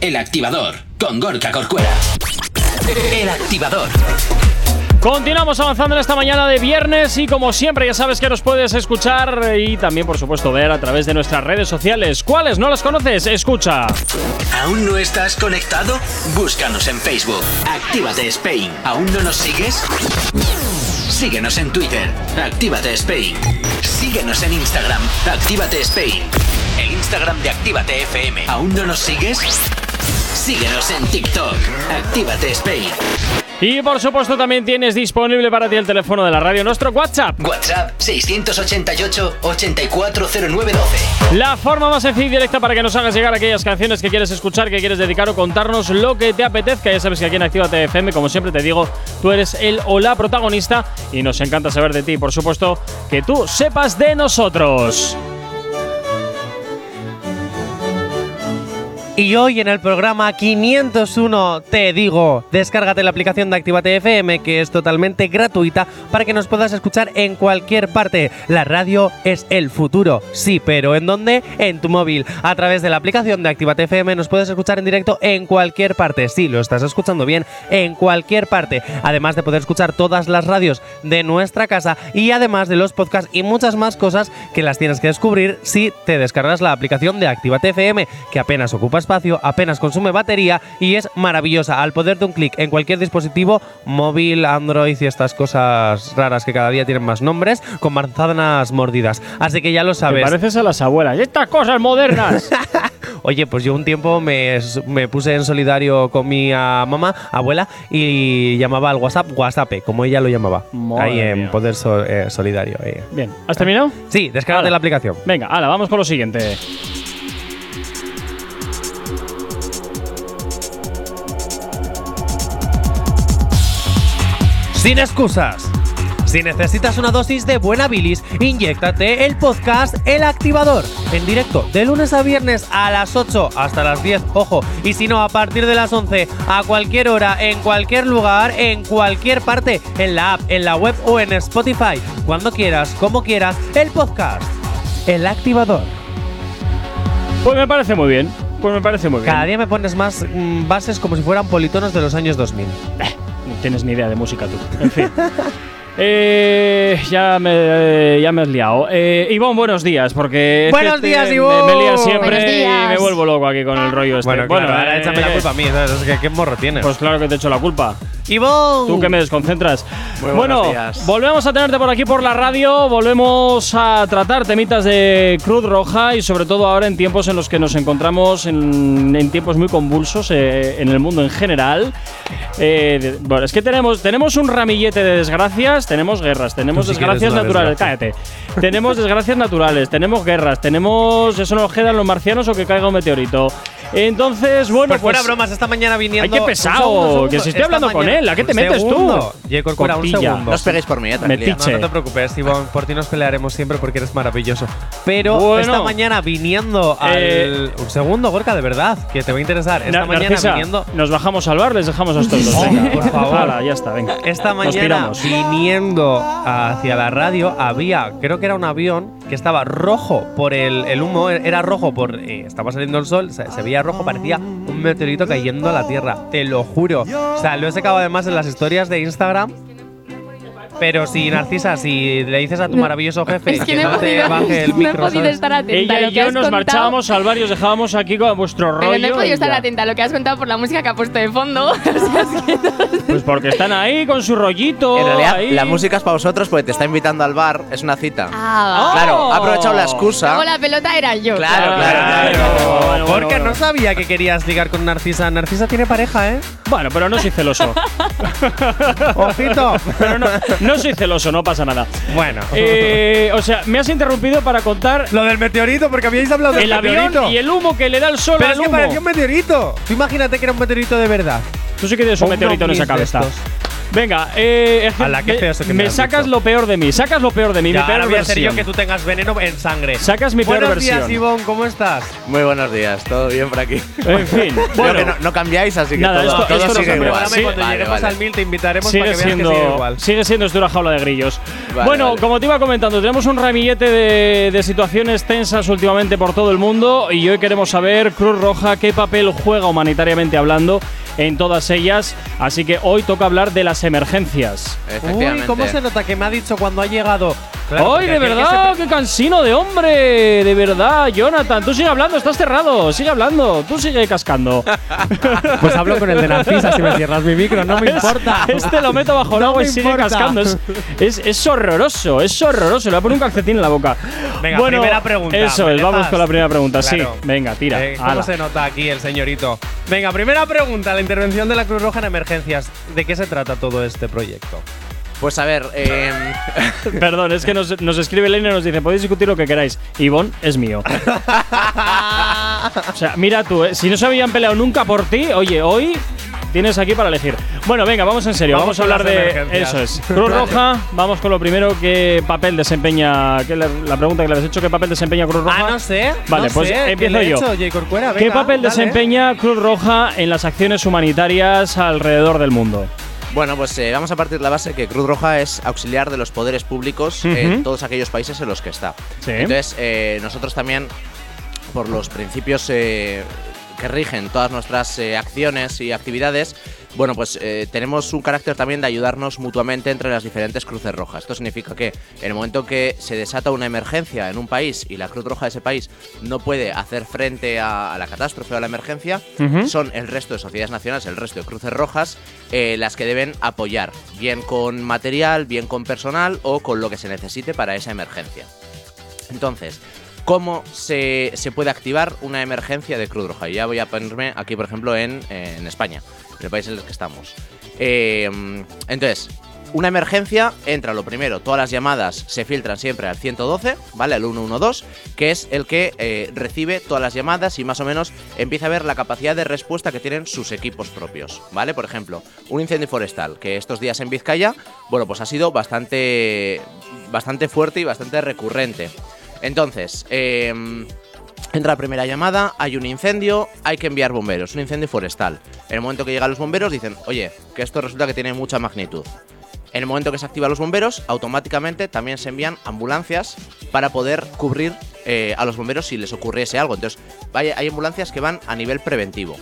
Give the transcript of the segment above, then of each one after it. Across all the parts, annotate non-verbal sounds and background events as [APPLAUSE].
El Activador, con Gorka Corcuera. El Activador. Continuamos avanzando en esta mañana de viernes y como siempre ya sabes que nos puedes escuchar y también por supuesto ver a través de nuestras redes sociales. ¿Cuáles no las conoces? Escucha. ¿Aún no estás conectado? Búscanos en Facebook. Actívate Spain. ¿Aún no nos sigues? Síguenos en Twitter. Actívate Spain. Síguenos en Instagram. Actívate Spain. El Instagram de Actívate FM. ¿Aún no nos sigues? Síguenos en TikTok. Actívate Spain. Y por supuesto también tienes disponible para ti el teléfono de la radio, nuestro WhatsApp. WhatsApp 688-840912. La forma más sencilla y directa para que nos hagas llegar aquellas canciones que quieres escuchar, que quieres dedicar o contarnos lo que te apetezca. Ya sabes que aquí en Actívate FM, como siempre te digo, tú eres el o la protagonista y nos encanta saber de ti. Por supuesto, que tú sepas de nosotros. Y hoy en el programa 501 te digo, descárgate la aplicación de Actívate FM que es totalmente gratuita para que nos puedas escuchar en cualquier parte. La radio es el futuro, sí, pero ¿en dónde? En tu móvil. A través de la aplicación de Actívate FM nos puedes escuchar en directo en cualquier parte. Sí, lo estás escuchando bien, en cualquier parte. Además de poder escuchar todas las radios de nuestra casa y además de los podcasts y muchas más cosas que las tienes que descubrir si te descargas la aplicación de Actívate FM, que apenas ocupa espacio, apenas consume batería y es maravillosa. Al poder de un clic en cualquier dispositivo, móvil, Android y estas cosas raras que cada día tienen más nombres, con manzanas mordidas. Así que ya lo Te sabes. pareces a las abuelas. ¡Estas cosas modernas! [LAUGHS] Oye, pues yo un tiempo me, me puse en solidario con mi ah, mamá, abuela, y llamaba al WhatsApp WhatsApp, como ella lo llamaba. Madre ahí en mía. Poder so- eh, Solidario. eh. Bien, ¿has terminado? Sí, descárgate Hala. la aplicación. Venga, ahora vamos con lo siguiente. Sin excusas. Si necesitas una dosis de buena bilis, inyéctate el podcast El Activador. En directo, de lunes a viernes a las 8 hasta las 10, ojo. Y si no, a partir de las 11, a cualquier hora, en cualquier lugar, en cualquier parte, en la app, en la web o en Spotify. Cuando quieras, como quieras, el podcast El Activador. Pues me parece muy bien. Pues me parece muy bien. Cada día me pones más mm, bases como si fueran politonos de los años 2000. Tienes ni idea de música tú. En fin. [LAUGHS] Eh, ya, me, eh, ya me has liado. Eh, Ivonne, buenos días, porque. Buenos este días, me- Ivonne. Me, lía siempre Buenos y me vuelvo loco aquí con el rollo este. Bueno, claro, ahora eh, échame la culpa a mí, ¿sabes? Es que qué morro tienes. Pues claro que te echo la culpa. Ivonne. Tú que me desconcentras. Muy bueno, días. volvemos a tenerte por aquí por la radio, volvemos a tratar temitas de Cruz Roja y sobre todo ahora en tiempos en los que nos encontramos en, en tiempos muy convulsos eh, en el mundo en general. Eh, de- bueno, es que tenemos, tenemos un ramillete de desgracias, tenemos guerras, tenemos sí desgracias naturales. desgracia. Cállate. tenemos desgracias naturales, tenemos guerras, tenemos. Eso nos quedan los marcianos o que caiga un meteorito. Entonces, bueno, Pues fuera pues, bromas, esta mañana viniendo. Ay, qué Un pesado, segundo, un segundo. que si estoy Esta hablando con mañana- él, ¿a qué te un metes tú? segundo. Ye, Corcuera, un Copilla. segundo. No os peguéis por mí, eh. No, no te preocupes, Ivonne, por ti nos pelearemos siempre porque eres maravilloso. Pero Bueno. esta mañana viniendo al. Eh, un segundo, Gorka, de verdad, que te va a interesar. Esta Na- mañana Narcisa, viniendo. Nos bajamos al bar, les dejamos a estos dos. Venga, por favor. Hala, ya está, venga. Esta mañana viniendo hacia la radio había, creo que era un avión que estaba rojo por el, el humo, era rojo por. eh, estaba saliendo el sol, se, se veía rojo, parecía un meteorito cayendo a la tierra. Te lo juro. O sea, lo he sacado además en las historias de Instagram. Pero si, Narcisa, si le dices a tu maravilloso jefe Es que que no te baje el [LAUGHS] no he micro, podido Ella y que yo nos contado. marchábamos al bar y os dejábamos aquí con vuestro rollo. Pero no he podido estar ya. atenta a lo que has contado por la música que ha puesto de fondo. [LAUGHS] Pues porque están ahí con su rollito. En realidad, ahí. la música es para vosotros porque te está invitando al bar, es una cita. Ah, Claro, ha aprovechado la excusa. Luego la pelota era yo. Claro, Claro, claro. bueno, Porque bueno. no sabía que querías ligar con Narcisa. Narcisa tiene pareja, ¿eh? Bueno, pero no soy celoso. [LAUGHS] Ojito. pero no, no soy celoso, no pasa nada. bueno. Eh, o sea, me has interrumpido para contar Lo del meteorito, porque habíais hablado del el avión y el humo que le da el sol Pero al es que humo. parecía un meteorito. Tú imagínate que era un meteorito de verdad. Tú sí que tienes un meteorito en esa cabeza. Venga, eh, es que Ala, qué me- que me me sacas dicho. lo peor de mí. Sacas lo peor de mí. Ya, mi peor ahora voy a hacer yo versión. que tú tengas veneno en sangre. Sacas mi peor Buenos días, versión. Ivonne, ¿cómo estás? Muy buenos días, todo bien por aquí. [LAUGHS] En fin, bueno, que no, no cambiáis, así que Nada, todo, esto- todo esto no sigue cambia. igual. Sí, cuando Vale, lleguemos vale. al 1000 te invitaremos sigue para que veas que siendo, sigue igual. sigue siendo esto una jaula de grillos. Vale, bueno, vale. como te iba comentando, tenemos un ramillete de, de situaciones tensas últimamente por todo el mundo y hoy queremos saber, Cruz Roja, qué papel juega humanitariamente hablando en todas ellas. Así que hoy toca hablar de las emergencias. Efectivamente. Uy, ¿cómo se nota que me ha dicho cuando ha llegado? Claro, ¡Ay, de verdad! se ¡Qué cansino de hombre! De verdad, Jonathan. Tú sigue hablando, estás cerrado. Sigue hablando. Tú sigue cascando. [LAUGHS] Pues hablo con el de Narcisa si me cierras mi micro, no me importa. Este lo meto bajo el [LAUGHS] No agua y sigue importa. cascando. Es, es, es horroroso, es horroroso. Le voy a poner un calcetín en la boca. Venga, bueno, primera pregunta. Eso ¿me es, vamos con la primera pregunta. Claro. Sí, venga, tira. Eh, ¿Cómo ala. se nota aquí el señorito? Venga, primera pregunta. La intervención de la Cruz Roja en emergencias. ¿De qué se trata todo este proyecto? Pues a ver, eh, [LAUGHS] Perdón, es que nos, nos escribe Elena y nos dice: podéis discutir lo que queráis. Ivonne es mío. [LAUGHS] o sea, mira tú, eh, si no se habían peleado nunca por ti, oye, hoy tienes aquí para elegir. Bueno, venga, vamos en serio. Vamos Vamos, a hablar de. Eso es. [LAUGHS] Cruz Roja, vamos con lo primero. ¿Qué papel desempeña? la pregunta que le has hecho: ¿qué papel desempeña Cruz Roja? Ah, no sé. Vale, no pues sé. ¿Qué empiezo he yo. hecho? ¿Qué papel dale. desempeña Cruz Roja en las acciones humanitarias alrededor del mundo? Bueno, pues eh, vamos a partir de la base que Cruz Roja es auxiliar de los poderes públicos en todos aquellos países en los que está. Sí. Entonces, eh, nosotros también, por los principios eh, que rigen todas nuestras acciones y actividades, bueno, pues eh, tenemos un carácter también de ayudarnos mutuamente entre las diferentes cruces rojas. Esto significa que en el momento que se desata una emergencia en un país y la Cruz Roja de ese país no puede hacer frente a, a la catástrofe o a la emergencia, son el resto de sociedades nacionales, el resto de cruces rojas, eh, las que deben apoyar, bien con material, bien con personal o con lo que se necesite para esa emergencia. Entonces, ¿cómo se, se puede activar una emergencia de Cruz Roja? Y ya voy a ponerme aquí, por ejemplo, en, en España, en el país en el que estamos. Eh, entonces, una emergencia entra lo primero, todas las llamadas se filtran siempre al 112, ¿vale? Al 112, que es el que eh, recibe todas las llamadas y más o menos empieza a ver la capacidad de respuesta que tienen sus equipos propios, ¿vale? Por ejemplo, un incendio forestal, que estos días en Vizcaya, bueno, pues ha sido bastante, bastante fuerte y bastante recurrente. Entonces, eh, Entra la primera llamada, hay un incendio, hay que enviar bomberos, un incendio forestal. En el momento que llegan los bomberos dicen, oye, que esto resulta que tiene mucha magnitud. En el momento que se activan los bomberos, automáticamente también se envían ambulancias para poder cubrir eh, a los bomberos si les ocurriese algo. Entonces, vaya, hay ambulancias que van a nivel preventivo.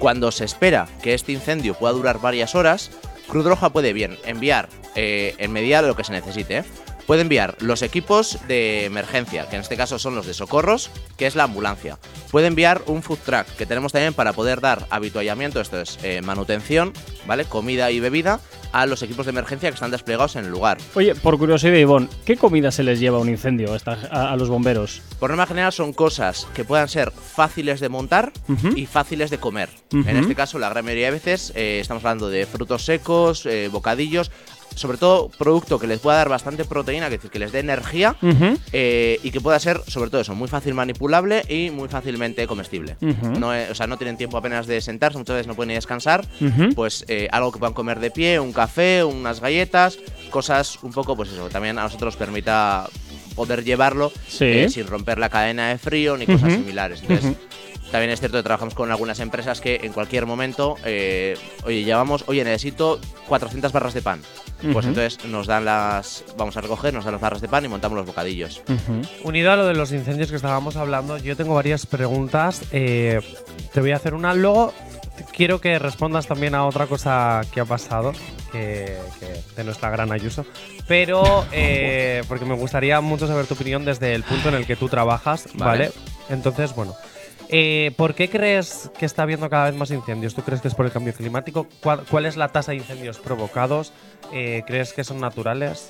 Cuando se espera que este incendio pueda durar varias horas, Cruz Roja puede bien enviar, eh, en medida lo que se necesite, ¿eh? Puede enviar los equipos de emergencia, que en este caso son los de socorros, que es la ambulancia. Puede enviar un food truck, que tenemos también para poder dar habituallamiento, esto es eh, manutención, ¿vale? Comida y bebida a los equipos de emergencia que están desplegados en el lugar. Oye, por curiosidad, Ivonne, ¿qué comida se les lleva a un incendio a, esta- a- a los bomberos? Por norma general son cosas que puedan ser fáciles de montar y fáciles de comer. En este caso, la gran mayoría de veces eh, estamos hablando de frutos secos, eh, bocadillos, sobre todo producto que les pueda dar bastante proteína, que es decir, que les dé energía eh, y que pueda ser, sobre todo eso, muy fácil manipulable y muy fácilmente comestible. No, eh, o sea, no tienen tiempo apenas de sentarse, muchas veces no pueden ni descansar. Pues eh, algo que puedan comer de pie, un café, unas galletas, cosas un poco, pues eso, que también a nosotros permita poder llevarlo Sí. eh, sin romper la cadena de frío ni cosas similares. Entonces, también es cierto que trabajamos con algunas empresas que en cualquier momento, eh, oye, llevamos, oye, necesito 400 barras de pan. Pues entonces nos dan las, vamos a recoger, nos dan las barras de pan y montamos los bocadillos. Unido a lo de los incendios que estábamos hablando, yo tengo varias preguntas. eh, te voy a hacer una. Luego quiero que respondas también a otra cosa que ha pasado, que, que- de nuestra gran Ayuso. Pero, eh, [LAUGHS] porque me gustaría mucho saber tu opinión desde el punto en el que tú trabajas, ¿vale? Vale. Entonces, bueno. Eh, ¿Por qué crees que está habiendo cada vez más incendios? ¿Tú crees que es por el cambio climático? ¿Cuál, cuál es la tasa de incendios provocados? Eh, ¿Crees que son naturales?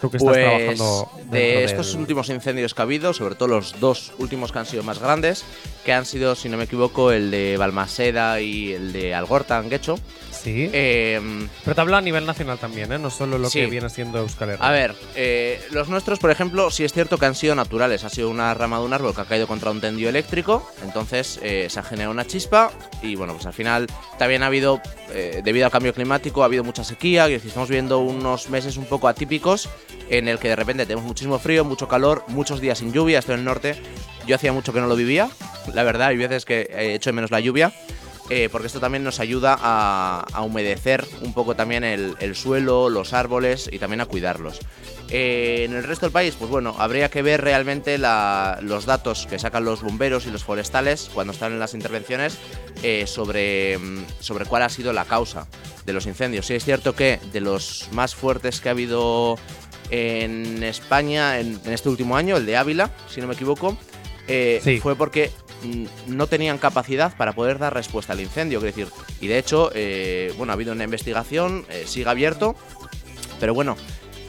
Tú que estás Pues trabajando de estos del- últimos incendios que ha habido, sobre todo los dos últimos que han sido más grandes, que han sido, si no me equivoco, el de Balmaseda y el de Algorta, en Guecho, Sí. Eh, Pero te hablo a nivel nacional también, ¿eh? No solo lo Sí. que viene siendo Euskal Herria. A ver, eh, los nuestros, por ejemplo, sí es cierto que han sido naturales. Ha sido una rama de un árbol que ha caído contra un tendido eléctrico, entonces eh, se ha generado una chispa y bueno, pues al final también ha habido, eh, debido al cambio climático, ha habido mucha sequía, y estamos viviendo unos meses un poco atípicos en el que de repente tenemos muchísimo frío, mucho calor, muchos días sin lluvia, estoy en el norte. Yo hacía mucho que no lo vivía, la verdad, hay veces que he hecho de menos la lluvia. Eh, porque esto también nos ayuda a, a humedecer un poco también el, el suelo, los árboles y también a cuidarlos. Eh, en el resto del país, pues bueno, habría que ver realmente la- los datos que sacan los bomberos y los forestales cuando están en las intervenciones eh, sobre, mm, sobre cuál ha sido la causa de los incendios. Sí es cierto que de los más fuertes que ha habido en España en, en este último año, el de Ávila, si no me equivoco, eh, Sí. fue porque no tenían capacidad para poder dar respuesta al incendio. Es decir, y de hecho, eh, bueno, ha habido una investigación, eh, sigue abierto, pero bueno,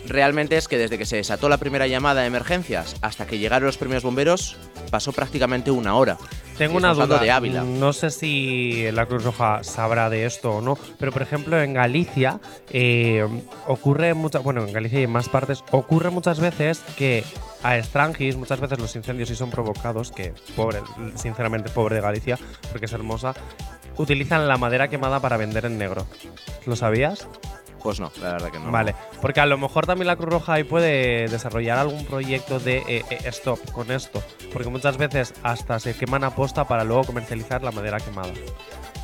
realmente es que desde que se desató la primera llamada de emergencias hasta que llegaron los primeros bomberos, pasó prácticamente una hora. Tengo una duda. de Ávila. No sé si la Cruz Roja sabrá de esto o no, pero por ejemplo en Galicia eh, ocurre muchas, bueno en Galicia y en más partes ocurre muchas veces que a Strangis muchas veces los incendios sí son provocados, que pobre, sinceramente pobre de Galicia, porque es hermosa, utilizan la madera quemada para vender en negro. ¿Lo sabías? Pues no, la verdad que no. Vale, porque a lo mejor también la Cruz Roja ahí puede desarrollar algún proyecto de eh, eh, stop con esto, porque muchas veces hasta se queman a posta para luego comercializar la madera quemada.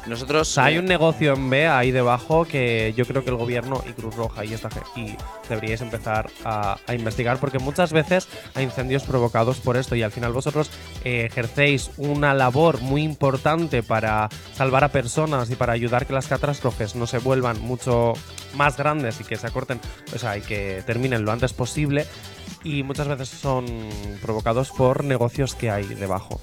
Nosotros. O sea, hay eh, un negocio en B ahí debajo que yo creo que el gobierno y Cruz Roja y esta y deberíais empezar a, a investigar porque muchas veces hay incendios provocados por esto y al final vosotros eh, ejercéis una labor muy importante para salvar a personas y para ayudar que las catástrofes no se vuelvan mucho más grandes y que se acorten, o sea, y que terminen lo antes posible y muchas veces son provocados por negocios que hay debajo.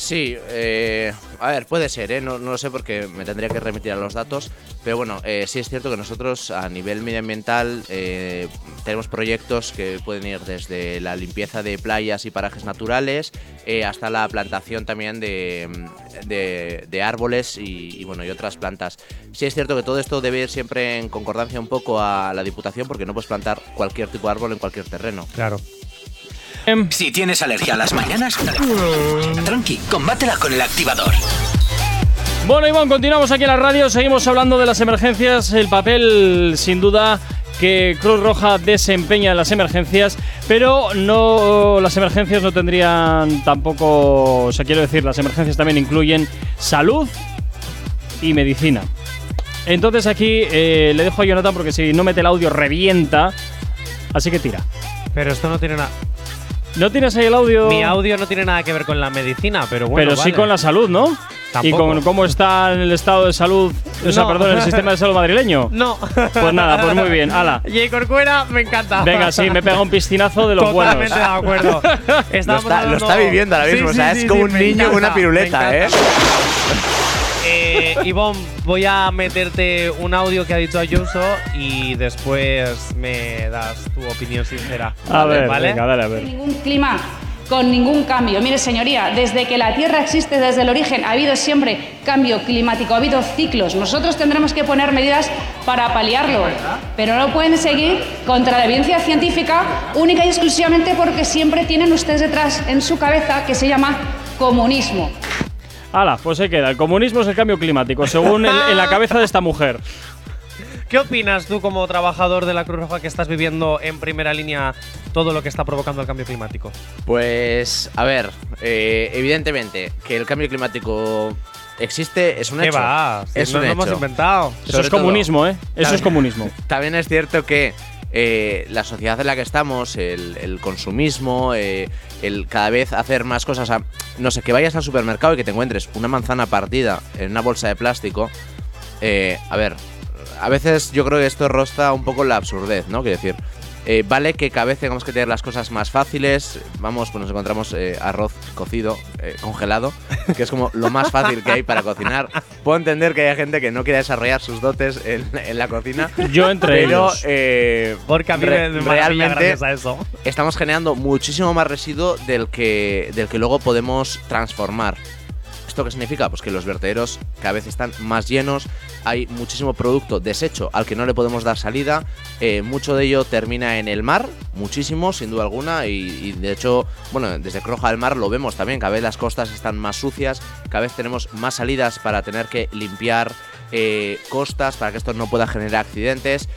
Sí, eh, a ver, puede ser, ¿eh? no, lo sé porque me tendría que remitir a los datos, pero bueno, eh, sí es cierto que nosotros a nivel medioambiental eh, tenemos proyectos que pueden ir desde la limpieza de playas y parajes naturales eh, hasta la plantación también de árboles y, y, bueno y otras plantas. Sí es cierto que todo esto debe ir siempre en concordancia un poco a la Diputación porque no puedes plantar cualquier tipo de árbol en cualquier terreno. Claro. Si tienes alergia a las mañanas, tranqui, combátela con el activador. Bueno, Iván, continuamos aquí en la radio. Seguimos hablando de las emergencias. El papel, sin duda, que Cruz Roja desempeña en las emergencias, pero no las emergencias no tendrían tampoco, o sea, quiero decir, las emergencias también incluyen salud y medicina. Entonces aquí eh, le dejo a Jonathan porque si no mete el audio revienta. Así que tira. Pero esto no tiene nada. ¿No tienes ahí el audio? Mi audio no tiene nada que ver con la medicina, pero bueno. pero sí vale. con la salud, ¿no? Y con cómo está en el estado de salud, o sea, No. perdón, el sistema de salud madrileño. [LAUGHS] No. Pues nada, pues muy bien, ala. [LAUGHS] Jay Corcuera, me encanta. Venga, sí, me pega un piscinazo de los Totalmente buenos. de acuerdo. [LAUGHS] Lo está, lo hablando- está viviendo ahora mismo, Sí, o sea, sí, es sí, como sí, un niño encanta, una piruleta, ¿eh? Eh, Ivonne, voy a meterte un audio que ha dicho Ayuso y después me das tu opinión sincera. A ver, ¿vale? venga, dale a ver. ningún clima con ningún cambio. Mire, señoría, desde que la Tierra existe desde el origen ha habido siempre cambio climático, ha habido ciclos. Nosotros tendremos que poner medidas para paliarlo, pero no pueden seguir contra la evidencia científica única y exclusivamente porque siempre tienen ustedes detrás en su cabeza que se llama comunismo. Ala, pues se queda. El comunismo es el cambio climático, según el- en la cabeza de esta mujer. ¿Qué opinas tú como trabajador de la Cruz Roja que estás viviendo en primera línea todo lo que está provocando el cambio climático? Pues, a ver, eh, evidentemente que el cambio climático existe, es un ¿Qué hecho. va? Si es no un lo hemos hecho. inventado. Eso Sobre es todo- comunismo, ¿eh? Eso es También- comunismo. [LAUGHS] También es cierto que eh, la sociedad en la que estamos, el, consumismo, eh, el cada vez hacer más cosas, a- no sé, que vayas al supermercado y que te encuentres una manzana partida en una bolsa de plástico, eh, a ver, a veces yo creo que esto rosta un poco la absurdez, ¿no? Quiero decir, eh, vale que cada vez tengamos que tener las cosas más fáciles, vamos, pues nos encontramos eh, arroz cocido, eh, congelado, [LAUGHS] que es como lo más fácil que hay para cocinar. Puedo entender que haya gente que no quiera desarrollar sus dotes en, en la cocina, Yo entre pero ellos. eh, Porque a mí re- me realmente a eso. estamos generando muchísimo más residuo del que, del que luego podemos transformar. ¿Esto qué significa? Pues que los vertederos cada vez están más llenos, hay muchísimo producto desecho al que no le podemos dar salida, eh, mucho de ello termina en el mar, muchísimo, sin duda alguna, y, de hecho, bueno, desde Croja del Mar lo vemos también, cada vez las costas están más sucias, cada vez tenemos más salidas para tener que limpiar eh, costas, para que esto no pueda generar accidentes,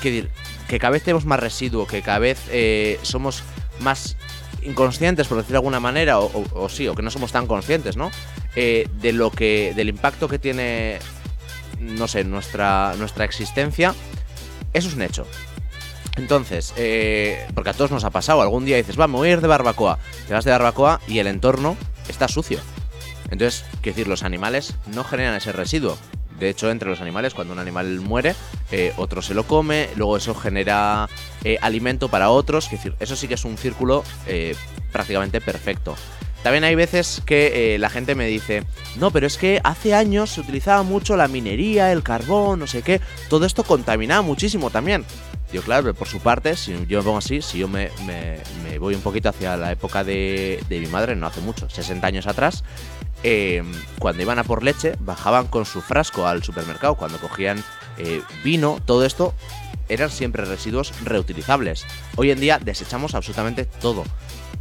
que, que cada vez tenemos más residuo, que cada vez eh, somos más inconscientes, por decirlo de alguna manera, o sí, o que no somos tan conscientes, ¿no? Eh, de lo que. del impacto que tiene. No sé, nuestra. nuestra existencia. Eso es un hecho. Entonces, eh, porque a todos nos ha pasado, algún día dices, va, me voy a ir de barbacoa. Te vas de barbacoa y el entorno está sucio. Entonces, quiero decir, los animales no generan ese residuo. De hecho, entre los animales, cuando un animal muere, eh, otro se lo come, luego eso genera eh, alimento para otros. Quiero decir, eso sí que es un círculo eh, prácticamente perfecto. También hay veces que eh, la gente me dice, no, pero es que hace años se utilizaba mucho la minería, el carbón, no sé qué, todo esto contaminaba muchísimo también. Digo, claro, por su parte, si yo me pongo así, si yo me, me- me voy un poquito hacia la época de, de mi madre, no hace mucho, 60 años atrás, eh, cuando iban a por leche, bajaban con su frasco al supermercado, cuando cogían eh, vino, todo esto eran siempre residuos reutilizables. Hoy en día desechamos absolutamente todo.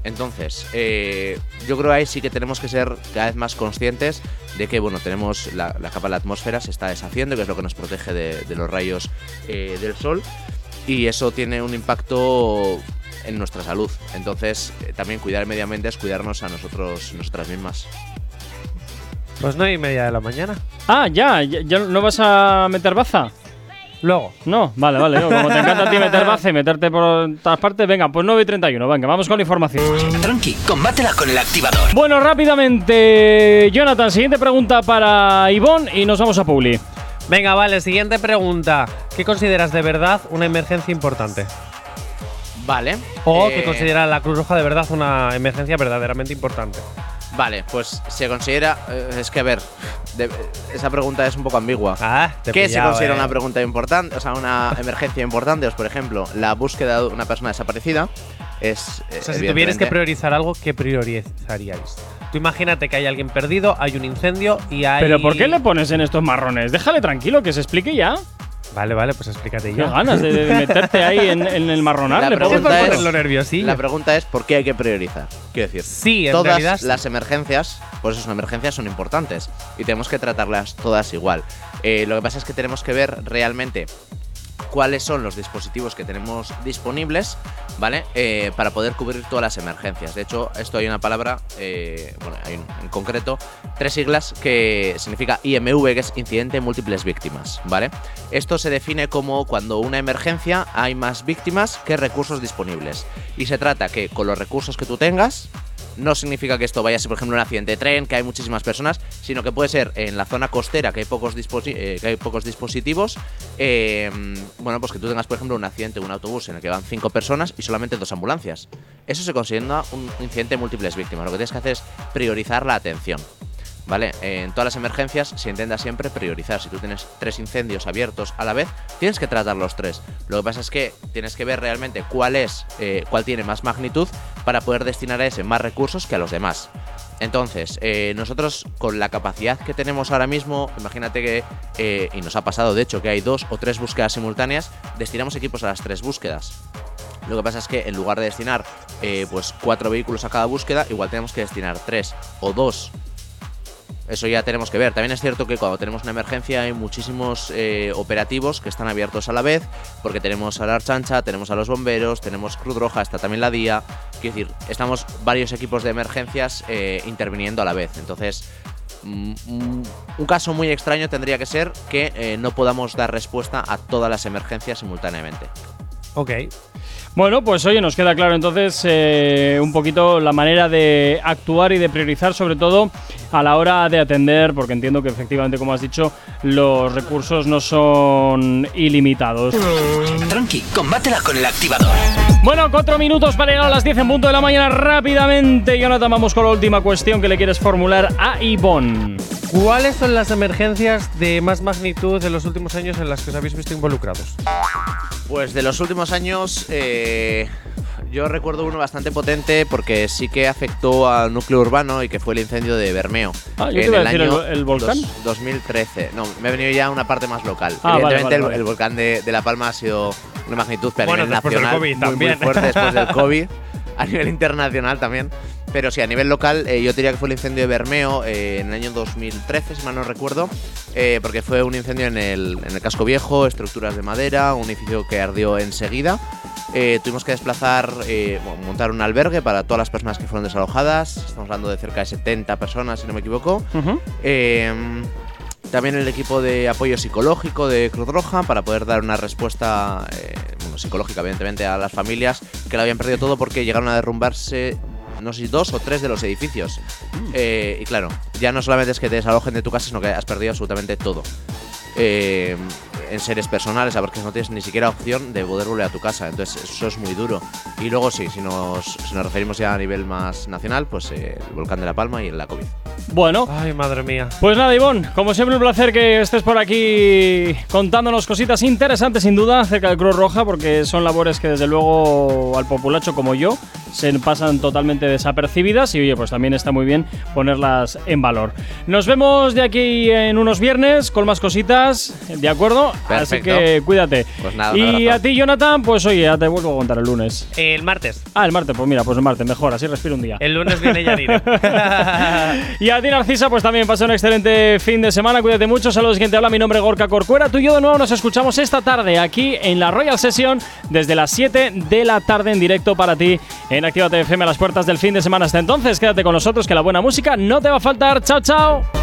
Entonces, eh, yo creo que ahí sí que tenemos que ser cada vez más conscientes de que, bueno, tenemos la, la capa de la atmósfera se está deshaciendo, que es lo que nos protege de, de los rayos eh, del sol, y eso tiene un impacto en nuestra salud. Entonces, eh, también cuidar el medio ambiente es cuidarnos a nosotros, nosotras mismas. Pues no y media de la mañana. Ah, ya, ya, ya no vas a meter baza. Luego. No, vale, vale. como te encanta a ti meter baza y meterte por todas partes, venga, pues 9 y 31. Venga, vamos con la información. Tranqui, combátela con el activador. Bueno, rápidamente, Jonathan, siguiente pregunta para Ivonne y nos vamos a Publi. Venga, vale, siguiente pregunta. ¿Qué consideras de verdad una emergencia importante? Vale. ¿O eh, qué considera la Cruz Roja de verdad una emergencia verdaderamente importante? Vale, pues se considera. eh, es que a ver, de- esa pregunta es un poco ambigua. Ah, te he ¿Qué se pillado, considera eh. una pregunta importante? O sea, una emergencia importante. Pues, por ejemplo, la búsqueda de una persona desaparecida es. eh, O sea, si tuvierais que evidentemente- priorizar algo, ¿qué priorizaríais? Tú imagínate que hay alguien perdido, hay un incendio y hay. Pero ¿por qué le pones en estos marrones? Déjale tranquilo, que se explique ya. Vale, vale, pues explícate Qué yo. ganas de, de [LAUGHS] meterte ahí en, en el marronarle. La pregunta es- nerviosillo. La pregunta es: ¿por qué hay que priorizar? Quiero decir, Sí, en todas realidad. las emergencias, pues son emergencias, son importantes y tenemos que tratarlas todas igual. Eh, lo que pasa es que tenemos que ver realmente cuáles son los dispositivos que tenemos disponibles, ¿vale? Eh, para poder cubrir todas las emergencias. De hecho, esto hay una palabra, eh, bueno, hay en concreto tres siglas que significa IMV, que es Incidente Múltiples Víctimas, ¿vale? Esto se define como cuando una emergencia hay más víctimas que recursos disponibles. Y se trata que con los recursos que tú tengas, no significa que esto vaya a ser, por ejemplo, un accidente de tren, que hay muchísimas personas, sino que puede ser en la zona costera, que hay pocos, eh, dispositivos. eh, bueno, pues que tú tengas, por ejemplo, un accidente, un autobús en el que van cinco personas y solamente dos ambulancias. Eso se considera un incidente de múltiples víctimas. Lo que tienes que hacer es priorizar la atención. ¿Vale? En todas las emergencias se intenta siempre priorizar. Si tú tienes tres incendios abiertos a la vez, tienes que tratar los tres. Lo que pasa es que tienes que ver realmente cuál es, eh, cuál tiene más magnitud para poder destinar a ese más recursos que a los demás. Entonces, eh, nosotros con la capacidad que tenemos ahora mismo, imagínate que, eh, y nos ha pasado de hecho, que hay dos o tres búsquedas simultáneas, destinamos equipos a las tres búsquedas. Lo que pasa es que en lugar de destinar pues cuatro vehículos a cada búsqueda, igual tenemos que destinar tres o dos eso ya tenemos que ver. También es cierto que cuando tenemos una emergencia hay muchísimos eh, operativos que están abiertos a la vez, porque tenemos a la Archancha, tenemos a los bomberos, tenemos Cruz Roja, está también la DIA. Quiero decir, estamos varios equipos de emergencias eh, interviniendo a la vez. Entonces, mm, mm, un caso muy extraño tendría que ser que eh, no podamos dar respuesta a todas las emergencias simultáneamente. Ok. Bueno, pues oye, nos queda claro entonces eh, un poquito la manera de actuar y de priorizar, sobre todo a la hora de atender, porque entiendo que efectivamente, como has dicho, los recursos no son ilimitados. Tranqui, combátela con el activador. Bueno, cuatro minutos para llegar a las 10 en punto de la mañana rápidamente. Jonathan, vamos con la última cuestión que le quieres formular a Ivonne. ¿Cuáles son las emergencias de más magnitud de los últimos años en las que os habéis visto involucrados? Pues de los últimos años, eh, Yo recuerdo uno bastante potente porque sí que afectó al núcleo urbano y que fue el incendio de Bermeo. Ah, yo te iba a decir, ¿el- el volcán? dos- 2013. No, me ha venido ya una parte más local. Ah, Evidentemente vale, el- vale. El, volcán de, de La Palma ha sido una magnitud pero a Bueno, nivel después del nacional COVID muy, muy también. fuerte después del [LAUGHS] COVID. A nivel internacional también. Pero sí, a nivel local, eh, yo diría que fue el incendio de Bermeo eh, en el año 2013, si mal no recuerdo, eh, porque fue un incendio en el, en el casco viejo, estructuras de madera, un edificio que ardió enseguida. Eh, tuvimos que desplazar, eh, bueno, montar un albergue para todas las personas que fueron desalojadas. Estamos hablando de cerca de 70 personas, si no me equivoco. Eh, también el equipo de apoyo psicológico de Cruz Roja para poder dar una respuesta eh, bueno, psicológica, evidentemente, a las familias que lo habían perdido todo porque llegaron a derrumbarse, no sé dos o tres de los edificios. Eh, y claro, ya no solamente es que te desalojen de tu casa, sino que has perdido absolutamente todo. Eh, en seres personales, a ver que no tienes ni siquiera opción de poder volver a tu casa. Entonces, eso es muy duro. Y luego, sí, si nos, si nos referimos ya a nivel más nacional, pues eh, el volcán de La Palma y la COVID. Bueno, Ay, madre mía. Pues nada, Ivonne, como siempre un placer que estés por aquí contándonos cositas interesantes sin duda acerca de Cruz Roja, porque son labores que desde luego al populacho como yo se pasan totalmente desapercibidas y oye, pues también está muy bien ponerlas en valor. Nos vemos de aquí en unos viernes con más cositas, ¿de acuerdo? Así que cuídate. Pues nada, y a ti, Jonathan, pues oye, ya te vuelvo a contar el lunes. El martes. Ah, el martes, pues mira, pues el martes, mejor, así respiro un día. El lunes viene Yanire. [LAUGHS] Y a ti, Narcisa, pues también pasa un excelente fin de semana. Cuídate mucho. Saludos, quien te habla. Mi nombre es Gorka Corcuera. Tú y yo de nuevo nos escuchamos esta tarde aquí en la Royal Session desde las 7 de la tarde en directo para ti en Actívate FM a las puertas del fin de semana. Hasta entonces, quédate con nosotros que la buena música no te va a faltar. Chao, chao.